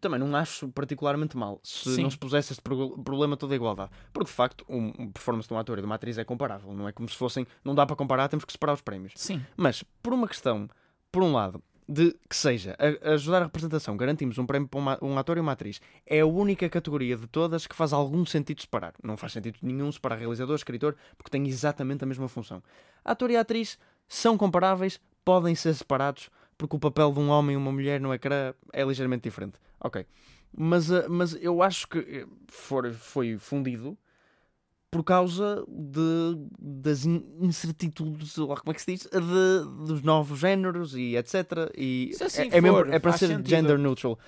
também não acho particularmente mal se Sim. não se pusesse este problema toda a igualdade. Porque de facto, um, performance de um ator e de uma atriz é comparável, não é como se fossem, não dá para comparar, temos que separar os prémios. Sim. Mas por uma questão, por um lado, de que seja a, ajudar a representação, garantimos um prémio para uma, um ator e uma atriz, é a única categoria de todas que faz algum sentido separar. Não faz sentido nenhum separar realizador, escritor, porque têm exatamente a mesma função. ator e atriz são comparáveis, podem ser separados, porque o papel de um homem e uma mulher no ecrã é ligeiramente diferente. Ok. Mas, eh, mas eu acho que eh, for, foi fundido por causa de, das incertitudes, como é que se diz, de, dos novos géneros e etc. E se assim é, for, é, mesmo, é para ser sentido. gender neutral.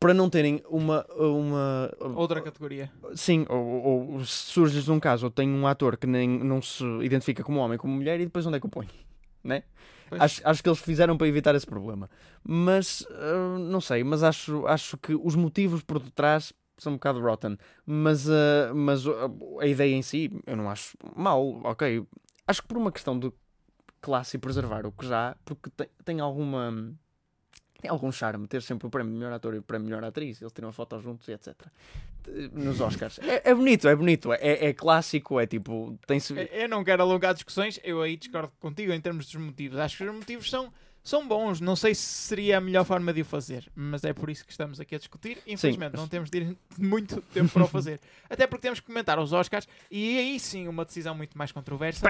Para não terem uma, uma. Outra categoria. Sim, ou, ou surge um caso, ou tem um ator que nem, não se identifica como homem, como mulher, e depois onde é que o põe? Né? Acho, acho que eles fizeram para evitar esse problema. Mas, uh, não sei, mas acho, acho que os motivos por detrás são um bocado rotten. Mas, uh, mas uh, a ideia em si, eu não acho mal, ok. Acho que por uma questão de classe e preservar o que já, porque tem, tem alguma. Tem algum charme ter sempre o prémio de melhor ator e o prémio de melhor atriz, eles tiram a foto juntos e etc. Nos Oscars. É, é bonito, é bonito, é, é clássico, é tipo. Tem -se... Eu não quero alongar discussões, eu aí discordo contigo em termos dos motivos. Acho que os motivos são são bons. Não sei se seria a melhor forma de o fazer, mas é por isso que estamos aqui a discutir. Infelizmente, sim. não temos de muito tempo para o fazer. Até porque temos que comentar os Oscars e aí sim uma decisão muito mais controversa.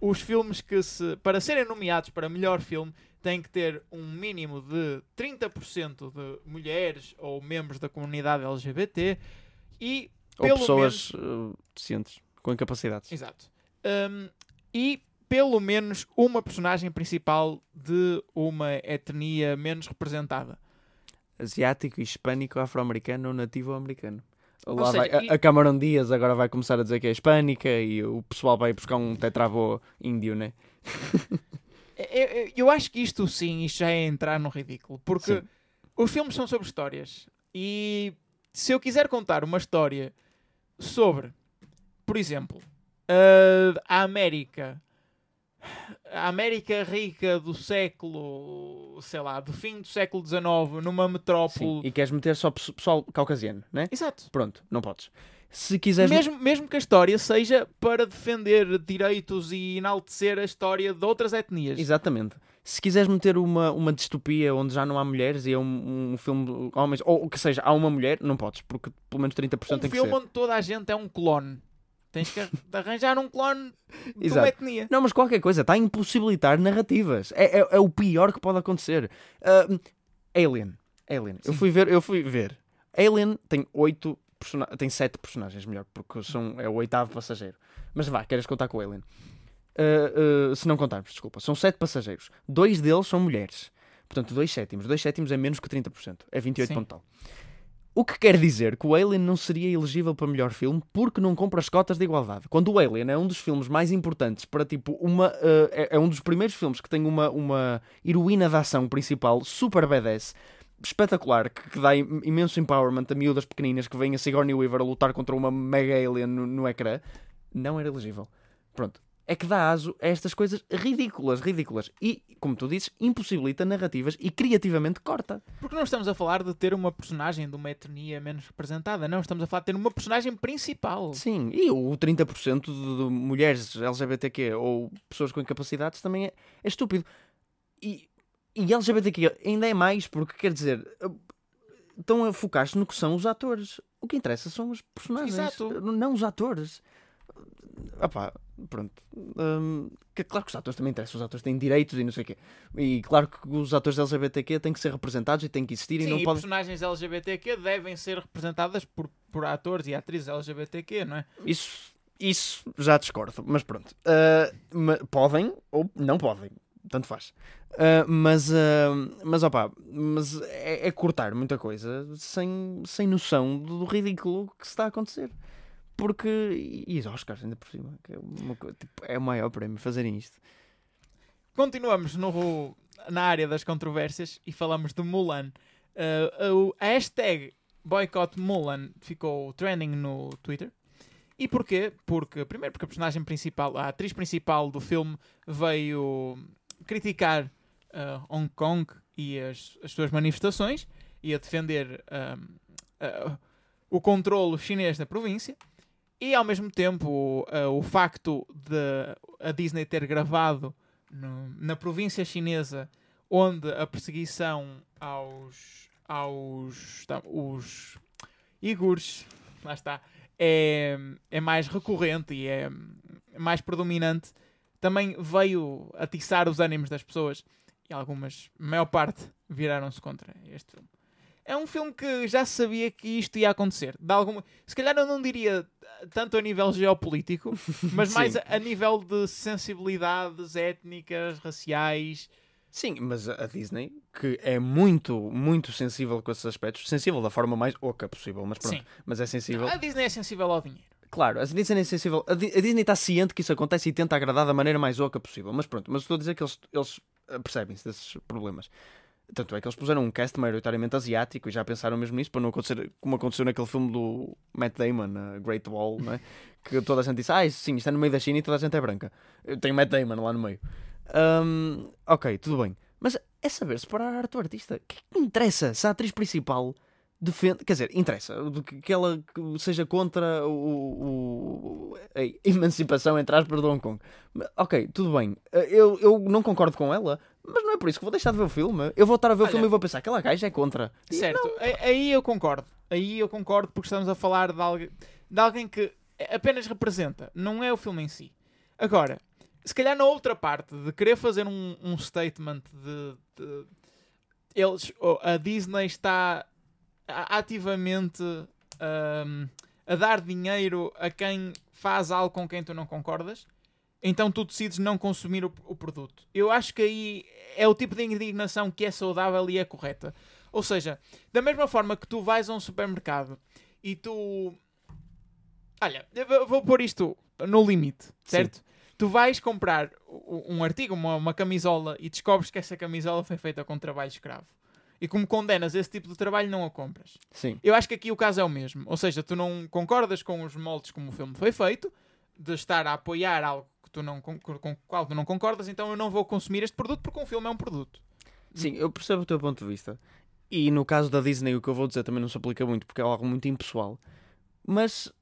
Os filmes que, se, para serem nomeados para melhor filme, têm que ter um mínimo de 30% de mulheres ou membros da comunidade LGBT e ou pessoas menos... uh, deficientes com incapacidades. Exato. Um, e pelo menos uma personagem principal de uma etnia menos representada. Asiático, hispânico, afro-americano ou nativo americano. Lá seja, vai, e... a, Cameron Diaz agora vai começar a dizer que é hispânica e o pessoal vai buscar um tetravô índio, né? eu, eu, acho que isto sim, isto já é entrar no ridículo, porque sim. os filmes são sobre histórias e se eu quiser contar uma história sobre, por exemplo, a América a América rica do século, sei lá, do fim do século XIX, numa metrópole. Sim, e queres meter só pessoal caucasiano, né? Exato. Pronto, não podes. Se quiseres. Mesmo, mesmo que a história seja para defender direitos e enaltecer a história de outras etnias. Exatamente. Se quiseres meter uma, uma distopia onde já não há mulheres e é um, um filme de homens, ou que seja, há uma mulher, não podes, porque pelo menos 30% um tem que ser. Um filme onde toda a gente é um clone. Tens que arranjar um clone de uma etnia. Não, mas qualquer coisa, está a impossibilitar narrativas. É, é, é, o pior que pode acontecer. Uh, Alien. Alien. Eu fui ver, eu fui ver. Alien tem oito tem sete personagens, melhor, porque são, é o oitavo passageiro. Mas vá, queres contar com o Alien? Uh, uh, se não contarmos, desculpa. São sete passageiros. Dois deles são mulheres. Portanto, dois sétimos. Dois sétimos é menos que 30%. É 28 ponto tal. O que quer dizer que o Alien não seria elegível para melhor filme porque não compra as cotas de igualdade. Quando o Alien é um dos filmes mais importantes para tipo uma. Uh, é, é, um dos primeiros filmes que tem uma, uma heroína de ação principal super badass. Espetacular, que, que dá imenso empowerment a miúdas pequeninas que vêm a Sigourney Weaver a lutar contra uma mega alien no, no ecrã, não era elegível. Pronto é que dá aso a estas coisas ridículas, ridículas. E, como tu dizes, impossibilita narrativas e criativamente corta. Porque não estamos a falar de ter uma personagem de uma etnia menos representada, não. Estamos a falar de ter uma personagem principal. Sim, e o 30% de, mulheres LGBTQ ou pessoas com incapacidades também é, é estúpido. E, e LGBTQ ainda é mais, porque quer dizer, estão a focar-se no que são os atores. O que interessa são os personagens, Exato. não os atores. Opá, pronto. Um, que, claro que os atores também interessam, os atores têm direitos e não sei o quê. E claro que os atores LGBTQ têm que ser representados e têm que existir Sim, e não e podem. personagens LGBTQ devem ser representadas por, por atores e atrizes LGBTQ, não é? Isso, isso já discordo, mas pronto. Uh, podem ou não podem, tanto faz. Uh, mas, uh, mas opá, mas é, é, cortar muita coisa sem, sem noção do ridículo que está a acontecer. Porque. E os Oscars, ainda por cima. É, uma, tipo, é o maior prémio fazerem isto. Continuamos no, na área das controvérsias e falamos de Mulan. Uh, a hashtag boycott Mulan ficou trending no Twitter. E porquê? Porque, primeiro, porque a personagem principal, a atriz principal do filme, veio criticar uh, Hong Kong e as, as suas manifestações e a defender uh, o controlo chinês da província. E ao mesmo tempo, uh, o facto de a Disney ter gravado no, na província chinesa onde a perseguição aos aos tá, os igures lá está é, é mais recorrente e é mais predominante também veio atiçar os ânimos das pessoas e algumas, maior parte, viraram-se contra este filme é um filme que já sabia que isto ia acontecer. De alguma... Se calhar eu não diria tanto a nível geopolítico, mas mais a, a, nível de sensibilidades étnicas, raciais. Sim, mas a Disney, que é muito, muito sensível com esses aspectos, sensível da forma mais oca possível, mas pronto, Sim. mas é sensível. a Disney é sensível ao dinheiro. Claro, a Disney é sensível. A, Disney está ciente que isso acontece e tenta agradar da maneira mais oca possível. Mas pronto, mas estou a dizer que eles, eles percebem-se desses problemas. Tanto é que eles puseram um cast maioritariamente asiático e já pensaram mesmo nisso para não acontecer como aconteceu naquele filme do Matt Damon, a Great Wall, não é? que toda a gente disse, ah, sim, está no meio da China e toda a gente é branca. Eu tenho Matt Damon lá no meio. Um, ok, tudo bem. Mas é saber separar arte do artista. O que é que interessa se a atriz principal defende, quer dizer, interessa que ela seja contra o, o, a emancipação entre aspas de Hong Kong. Ok, tudo bem. Eu, eu não concordo com ela, mas não é por isso que vou deixar de ver o filme. Eu vou estar a ver Olha, o filme e vou pensar, aquela gaja é contra. Certo, aí eu concordo. Aí eu concordo porque estamos a falar de alguém, de alguém que apenas representa, não é o filme em si. Agora, se calhar na outra parte de querer fazer um, um statement de, de eles, a Disney está ativamente um, a dar dinheiro a quem faz algo com quem tu não concordas, então tu decides não consumir o, o, produto. Eu acho que aí é o tipo de indignação que é saudável e é correta. Ou seja, da mesma forma que tu vais a um supermercado e tu. Olha, eu vou pôr isto no limite, certo? Sim. Tu vais comprar um artigo, uma, uma camisola, e descobres que essa camisola foi feita com trabalho escravo e como condenas esse tipo de trabalho, não a compras. Sim. Eu acho que aqui o caso é o mesmo. Ou seja, tu não concordas com os moldes como o filme foi feito, de estar a apoiar algo que tu não, com, com o qual tu não concordas, então eu não vou consumir este produto porque um filme é um produto. Sim, eu percebo o teu ponto de vista. E no caso da Disney, o que eu vou dizer também não se aplica muito porque é algo muito impessoal. Mas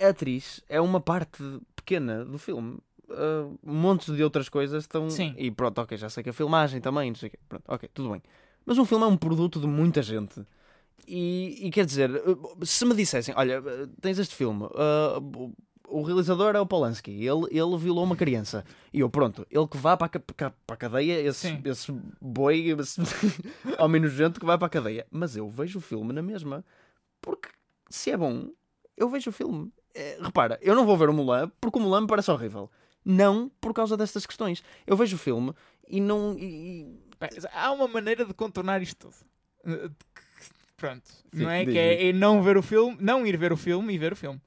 a atriz é uma parte pequena do filme. Uh, montes de outras coisas estão. Sim. E pronto, ok, já sei que a filmagem também, não sei o quê. Pronto, ok, tudo bem. Mas um filme é um produto de muita gente. E, e quer dizer, se me dissessem, olha, tens este filme, uh, o realizador é o Polanski, ele, ele violou uma criança. E eu, pronto, ele que vá para a, para a cadeia, esse, esse boi, esse homem nojento que vai para a cadeia. Mas eu vejo o filme na mesma. Porque se é bom, eu vejo o filme. É, repara, eu não vou ver o Mulan porque o Mulan me parece horrível. Não por causa destas questões. Eu vejo o filme e não. E, há uma maneira de contornar isto tudo. Pronto, Sim, não é? Que é, é, não ver o filme, não ir ver o filme e ver o filme.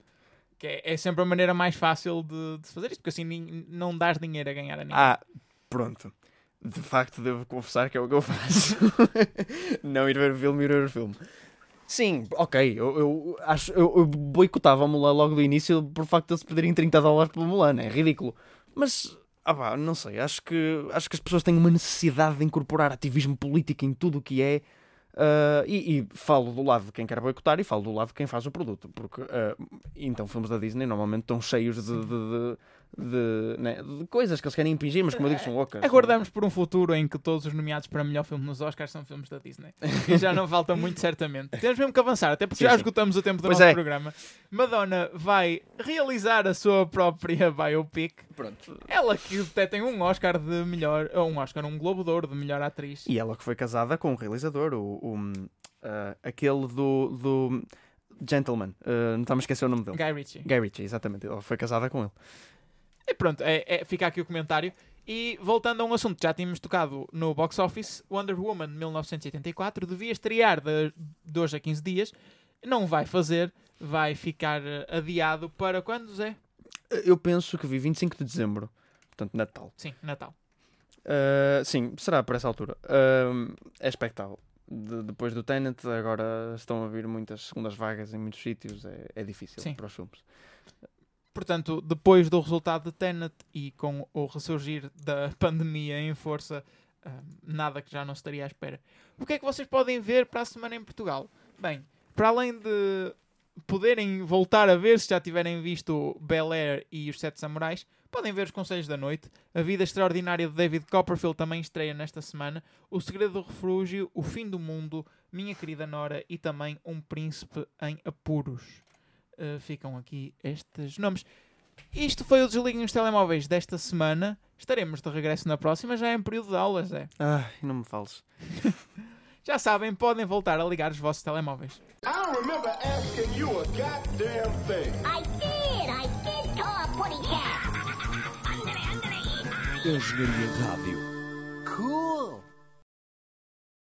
Que é, é sempre a maneira mais fácil de, de, fazer isto, porque assim não dás dinheiro a ganhar a ninguém. Ah, pronto. De facto, devo confessar que é o que eu faço. não ir ver o filme, ir ver o filme. Sim, ok, eu, eu acho eu, eu boicotava a Mulan logo do início por facto de eles pedirem 30 dólares pelo Mulan, é ridículo. Mas ah pá, não sei, acho que, acho que as pessoas têm uma necessidade de incorporar ativismo político em tudo o que é. Uh, e, e, falo do lado de quem quer boicotar e falo do lado de quem faz o produto. Porque uh, então filmes da Disney normalmente estão cheios de, de, de de, né, de, coisas que eles querem impingir, mas como eu digo, são loucas. Aguardamos por um futuro em que todos os nomeados para melhor filme nos Oscars são filmes da Disney. E já não falta muito, certamente. Temos mesmo que avançar, até porque sim, já sim. esgotamos o tempo do pois nosso é. programa. Madonna vai realizar a sua própria biopic. Pronto. Ela que até tem um Oscar de melhor, um Oscar, um Globo de Ouro de melhor atriz. E ela que foi casada com um realizador, o, o uh, aquele do, do Gentleman, uh, não estamos a esquecer o nome dele. Guy Ritchie. Guy Ritchie, exatamente. Ela foi casada com ele. E pronto, é, é, fica aqui o comentário. E voltando a um assunto que já tínhamos tocado no box office, Wonder Woman 1984 devia estrear de, de hoje a 15 dias. Não vai fazer, vai ficar eh, adiado para quando, Zé? Eu penso que vi 25 de dezembro, portanto Natal. Sim, Natal. Uh, sim, será para essa altura. Uh, é expectável. De, depois do Tenet, agora estão a vir muitas segundas vagas em muitos sítios, é, é difícil sim. para os filmes. Portanto, depois do resultado de Tenet e com o ressurgir da pandemia em força, uh, nada que já não estaria à espera. O que é que vocês podem ver para a semana em Portugal? Bem, para além de poderem voltar a ver se já tiverem visto Bel Air e os Sete Samurais, podem ver os Conselhos da Noite. A Vida Extraordinária de David Copperfield também estreia nesta semana. O Segredo do Refúgio, O Fim do Mundo, Minha Querida Nora e também Um Príncipe em Apuros uh, ficam aqui estes nomes. Isto foi o Desliguem os Telemóveis desta semana. Estaremos de regresso na próxima, já é em período de aulas, é. Ai, não me fales. já sabem, podem voltar a ligar os vossos telemóveis. Engenharia Rádio.